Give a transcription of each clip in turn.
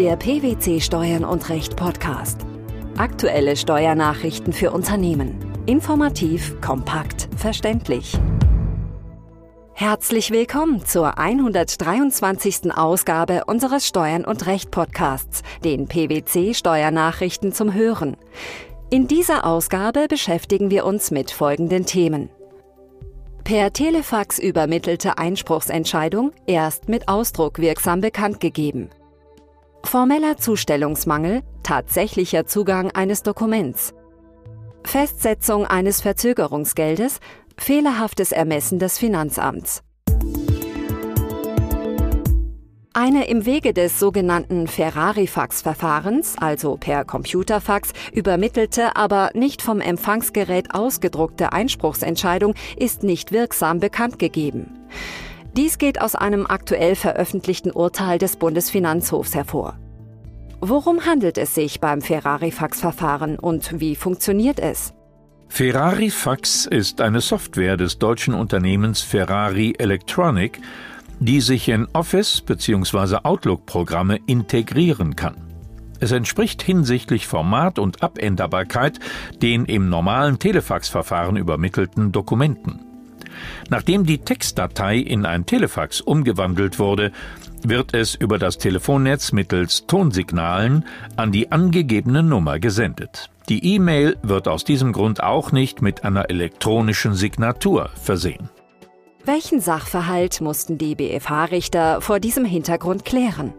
Der PwC Steuern und Recht Podcast. Aktuelle Steuernachrichten für Unternehmen. Informativ, kompakt, verständlich. Herzlich willkommen zur 123. Ausgabe unseres Steuern und Recht Podcasts, den PwC Steuernachrichten zum Hören. In dieser Ausgabe beschäftigen wir uns mit folgenden Themen. Per Telefax übermittelte Einspruchsentscheidung erst mit Ausdruck wirksam bekannt gegeben. Formeller Zustellungsmangel, tatsächlicher Zugang eines Dokuments. Festsetzung eines Verzögerungsgeldes, fehlerhaftes Ermessen des Finanzamts. Eine im Wege des sogenannten Ferrari-Fax-Verfahrens, also per Computerfax, übermittelte, aber nicht vom Empfangsgerät ausgedruckte Einspruchsentscheidung ist nicht wirksam bekannt gegeben. Dies geht aus einem aktuell veröffentlichten Urteil des Bundesfinanzhofs hervor. Worum handelt es sich beim Ferrari-Fax-Verfahren und wie funktioniert es? Ferrari Fax ist eine Software des deutschen Unternehmens Ferrari Electronic, die sich in Office bzw. Outlook-Programme integrieren kann. Es entspricht hinsichtlich Format und Abänderbarkeit den im normalen Telefax-Verfahren übermittelten Dokumenten. Nachdem die Textdatei in ein Telefax umgewandelt wurde, wird es über das Telefonnetz mittels Tonsignalen an die angegebene Nummer gesendet. Die E-Mail wird aus diesem Grund auch nicht mit einer elektronischen Signatur versehen. Welchen Sachverhalt mussten die BFH-Richter vor diesem Hintergrund klären?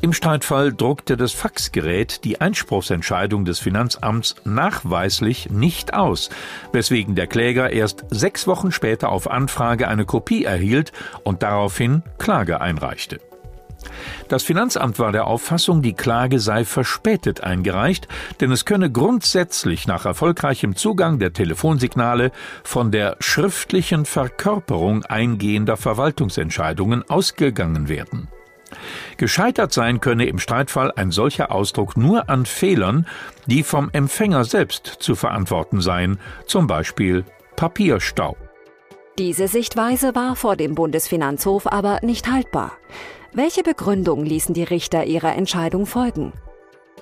Im Streitfall druckte das Faxgerät die Einspruchsentscheidung des Finanzamts nachweislich nicht aus, weswegen der Kläger erst sechs Wochen später auf Anfrage eine Kopie erhielt und daraufhin Klage einreichte. Das Finanzamt war der Auffassung, die Klage sei verspätet eingereicht, denn es könne grundsätzlich nach erfolgreichem Zugang der Telefonsignale von der schriftlichen Verkörperung eingehender Verwaltungsentscheidungen ausgegangen werden. Gescheitert sein könne im Streitfall ein solcher Ausdruck nur an Fehlern, die vom Empfänger selbst zu verantworten seien, zum Beispiel Papierstau. Diese Sichtweise war vor dem Bundesfinanzhof aber nicht haltbar. Welche Begründung ließen die Richter ihrer Entscheidung folgen?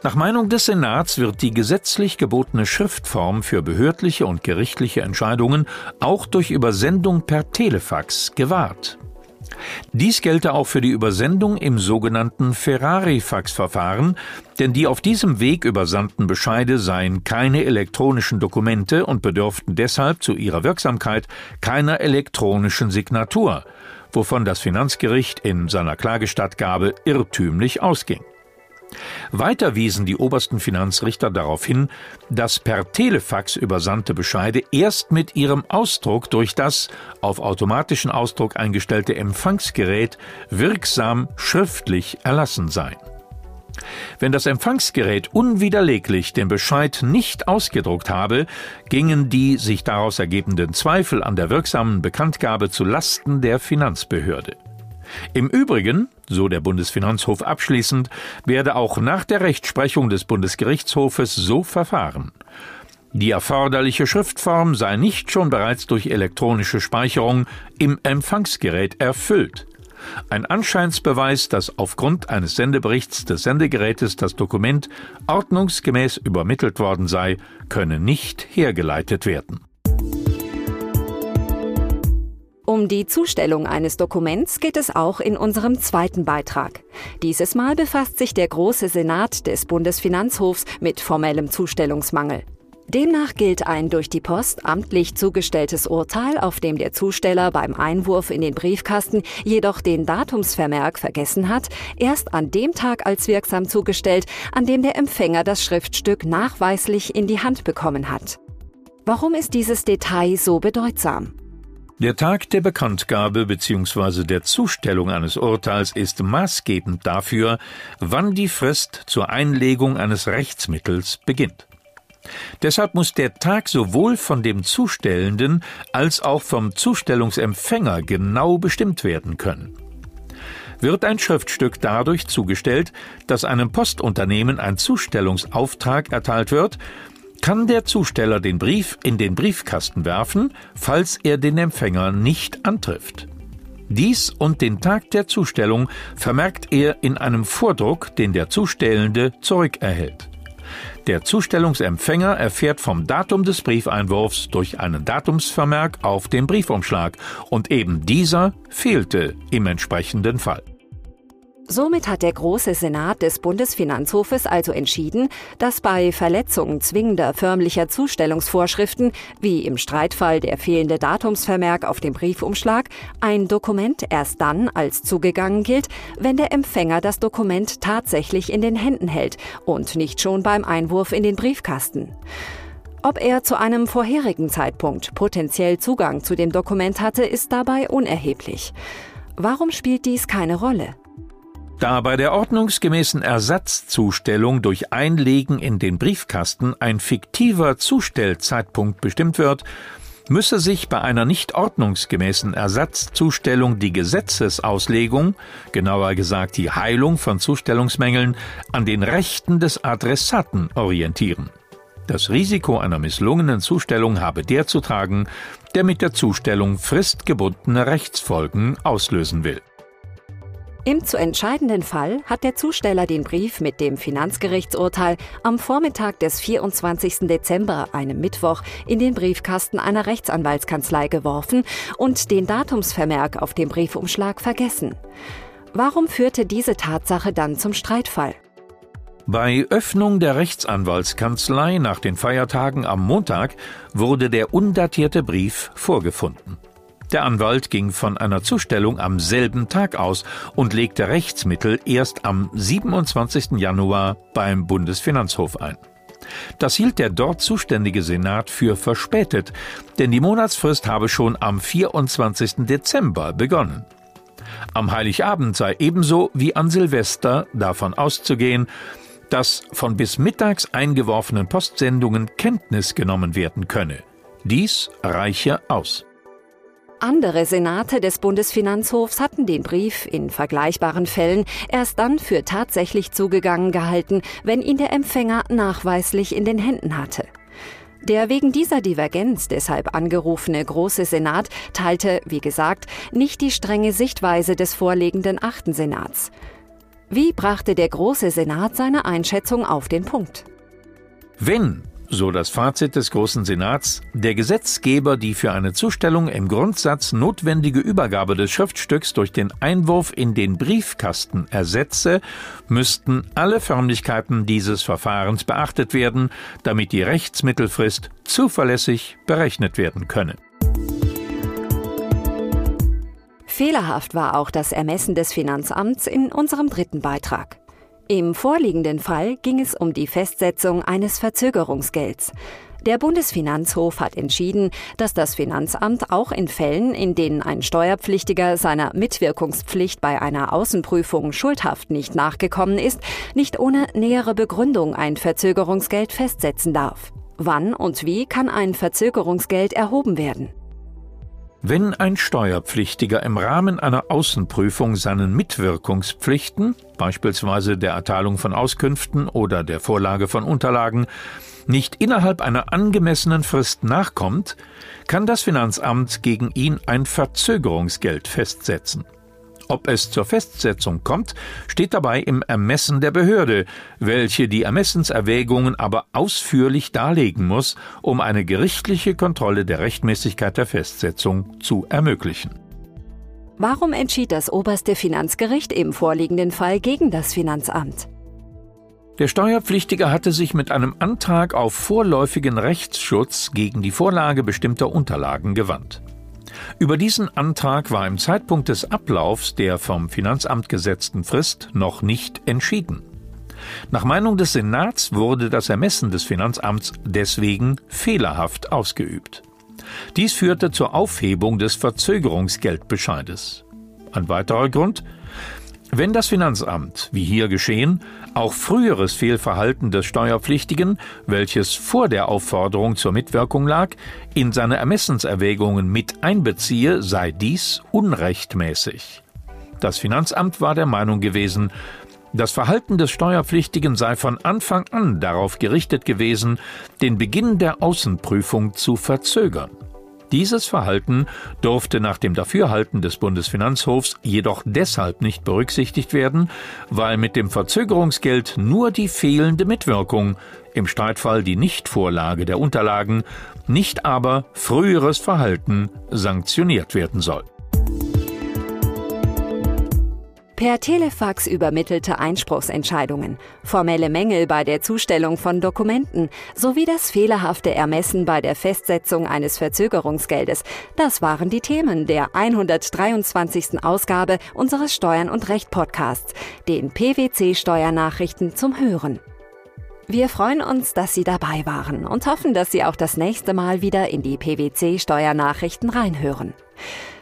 Nach Meinung des Senats wird die gesetzlich gebotene Schriftform für behördliche und gerichtliche Entscheidungen auch durch Übersendung per Telefax gewahrt. Dies gelte auch für die Übersendung im sogenannten Ferrari-Fax-Verfahren, denn die auf diesem Weg übersandten Bescheide seien keine elektronischen Dokumente und bedürften deshalb zu ihrer Wirksamkeit keiner elektronischen Signatur, wovon das Finanzgericht in seiner Klagestattgabe irrtümlich ausging. Weiter wiesen die obersten Finanzrichter darauf hin, dass per Telefax übersandte Bescheide erst mit ihrem Ausdruck durch das auf automatischen Ausdruck eingestellte Empfangsgerät wirksam schriftlich erlassen seien. Wenn das Empfangsgerät unwiderleglich den Bescheid nicht ausgedruckt habe, gingen die sich daraus ergebenden Zweifel an der wirksamen Bekanntgabe zu Lasten der Finanzbehörde. Im Übrigen, so der Bundesfinanzhof abschließend, werde auch nach der Rechtsprechung des Bundesgerichtshofes so verfahren. Die erforderliche Schriftform sei nicht schon bereits durch elektronische Speicherung im Empfangsgerät erfüllt. Ein Anscheinsbeweis, dass aufgrund eines Sendeberichts des Sendegerätes das Dokument ordnungsgemäß übermittelt worden sei, könne nicht hergeleitet werden. Um die Zustellung eines Dokuments geht es auch in unserem zweiten Beitrag. Dieses Mal befasst sich der Große Senat des Bundesfinanzhofs mit formellem Zustellungsmangel. Demnach gilt ein durch die Post amtlich zugestelltes Urteil, auf dem der Zusteller beim Einwurf in den Briefkasten jedoch den Datumsvermerk vergessen hat, erst an dem Tag als wirksam zugestellt, an dem der Empfänger das Schriftstück nachweislich in die Hand bekommen hat. Warum ist dieses Detail so bedeutsam? Der Tag der Bekanntgabe bzw. der Zustellung eines Urteils ist maßgebend dafür, wann die Frist zur Einlegung eines Rechtsmittels beginnt. Deshalb muss der Tag sowohl von dem Zustellenden als auch vom Zustellungsempfänger genau bestimmt werden können. Wird ein Schriftstück dadurch zugestellt, dass einem Postunternehmen ein Zustellungsauftrag erteilt wird, kann der Zusteller den Brief in den Briefkasten werfen, falls er den Empfänger nicht antrifft. Dies und den Tag der Zustellung vermerkt er in einem Vordruck, den der Zustellende zurückerhält. Der Zustellungsempfänger erfährt vom Datum des Briefeinwurfs durch einen Datumsvermerk auf dem Briefumschlag und eben dieser fehlte im entsprechenden Fall. Somit hat der Große Senat des Bundesfinanzhofes also entschieden, dass bei Verletzung zwingender förmlicher Zustellungsvorschriften, wie im Streitfall der fehlende Datumsvermerk auf dem Briefumschlag, ein Dokument erst dann als zugegangen gilt, wenn der Empfänger das Dokument tatsächlich in den Händen hält und nicht schon beim Einwurf in den Briefkasten. Ob er zu einem vorherigen Zeitpunkt potenziell Zugang zu dem Dokument hatte, ist dabei unerheblich. Warum spielt dies keine Rolle? Da bei der ordnungsgemäßen Ersatzzustellung durch Einlegen in den Briefkasten ein fiktiver Zustellzeitpunkt bestimmt wird, müsse sich bei einer nicht ordnungsgemäßen Ersatzzustellung die Gesetzesauslegung, genauer gesagt die Heilung von Zustellungsmängeln, an den Rechten des Adressaten orientieren. Das Risiko einer misslungenen Zustellung habe der zu tragen, der mit der Zustellung fristgebundene Rechtsfolgen auslösen will. Im zu entscheidenden Fall hat der Zusteller den Brief mit dem Finanzgerichtsurteil am Vormittag des 24. Dezember, einem Mittwoch, in den Briefkasten einer Rechtsanwaltskanzlei geworfen und den Datumsvermerk auf dem Briefumschlag vergessen. Warum führte diese Tatsache dann zum Streitfall? Bei Öffnung der Rechtsanwaltskanzlei nach den Feiertagen am Montag wurde der undatierte Brief vorgefunden. Der Anwalt ging von einer Zustellung am selben Tag aus und legte Rechtsmittel erst am 27. Januar beim Bundesfinanzhof ein. Das hielt der dort zuständige Senat für verspätet, denn die Monatsfrist habe schon am 24. Dezember begonnen. Am Heiligabend sei ebenso wie an Silvester davon auszugehen, dass von bis mittags eingeworfenen Postsendungen Kenntnis genommen werden könne. Dies reiche aus. Andere Senate des Bundesfinanzhofs hatten den Brief in vergleichbaren Fällen erst dann für tatsächlich zugegangen gehalten, wenn ihn der Empfänger nachweislich in den Händen hatte. Der wegen dieser Divergenz deshalb angerufene Große Senat teilte, wie gesagt, nicht die strenge Sichtweise des vorlegenden Achten Senats. Wie brachte der Große Senat seine Einschätzung auf den Punkt? Wenn so das Fazit des Großen Senats, der Gesetzgeber die für eine Zustellung im Grundsatz notwendige Übergabe des Schriftstücks durch den Einwurf in den Briefkasten ersetze, müssten alle Förmlichkeiten dieses Verfahrens beachtet werden, damit die Rechtsmittelfrist zuverlässig berechnet werden könne. Fehlerhaft war auch das Ermessen des Finanzamts in unserem dritten Beitrag. Im vorliegenden Fall ging es um die Festsetzung eines Verzögerungsgelds. Der Bundesfinanzhof hat entschieden, dass das Finanzamt auch in Fällen, in denen ein Steuerpflichtiger seiner Mitwirkungspflicht bei einer Außenprüfung schuldhaft nicht nachgekommen ist, nicht ohne nähere Begründung ein Verzögerungsgeld festsetzen darf. Wann und wie kann ein Verzögerungsgeld erhoben werden? Wenn ein Steuerpflichtiger im Rahmen einer Außenprüfung seinen Mitwirkungspflichten, beispielsweise der Erteilung von Auskünften oder der Vorlage von Unterlagen, nicht innerhalb einer angemessenen Frist nachkommt, kann das Finanzamt gegen ihn ein Verzögerungsgeld festsetzen. Ob es zur Festsetzung kommt, steht dabei im Ermessen der Behörde, welche die Ermessenserwägungen aber ausführlich darlegen muss, um eine gerichtliche Kontrolle der Rechtmäßigkeit der Festsetzung zu ermöglichen. Warum entschied das oberste Finanzgericht im vorliegenden Fall gegen das Finanzamt? Der Steuerpflichtige hatte sich mit einem Antrag auf vorläufigen Rechtsschutz gegen die Vorlage bestimmter Unterlagen gewandt. Über diesen Antrag war im Zeitpunkt des Ablaufs der vom Finanzamt gesetzten Frist noch nicht entschieden. Nach Meinung des Senats wurde das Ermessen des Finanzamts deswegen fehlerhaft ausgeübt. Dies führte zur Aufhebung des Verzögerungsgeldbescheides. Ein weiterer Grund wenn das Finanzamt, wie hier geschehen, auch früheres Fehlverhalten des Steuerpflichtigen, welches vor der Aufforderung zur Mitwirkung lag, in seine Ermessenserwägungen mit einbeziehe, sei dies unrechtmäßig. Das Finanzamt war der Meinung gewesen, das Verhalten des Steuerpflichtigen sei von Anfang an darauf gerichtet gewesen, den Beginn der Außenprüfung zu verzögern. Dieses Verhalten durfte nach dem Dafürhalten des Bundesfinanzhofs jedoch deshalb nicht berücksichtigt werden, weil mit dem Verzögerungsgeld nur die fehlende Mitwirkung, im Streitfall die Nichtvorlage der Unterlagen, nicht aber früheres Verhalten sanktioniert werden soll. Per Telefax übermittelte Einspruchsentscheidungen, formelle Mängel bei der Zustellung von Dokumenten sowie das fehlerhafte Ermessen bei der Festsetzung eines Verzögerungsgeldes. Das waren die Themen der 123. Ausgabe unseres Steuern und Recht Podcasts, den PwC Steuernachrichten zum Hören. Wir freuen uns, dass Sie dabei waren und hoffen, dass Sie auch das nächste Mal wieder in die PwC Steuernachrichten reinhören.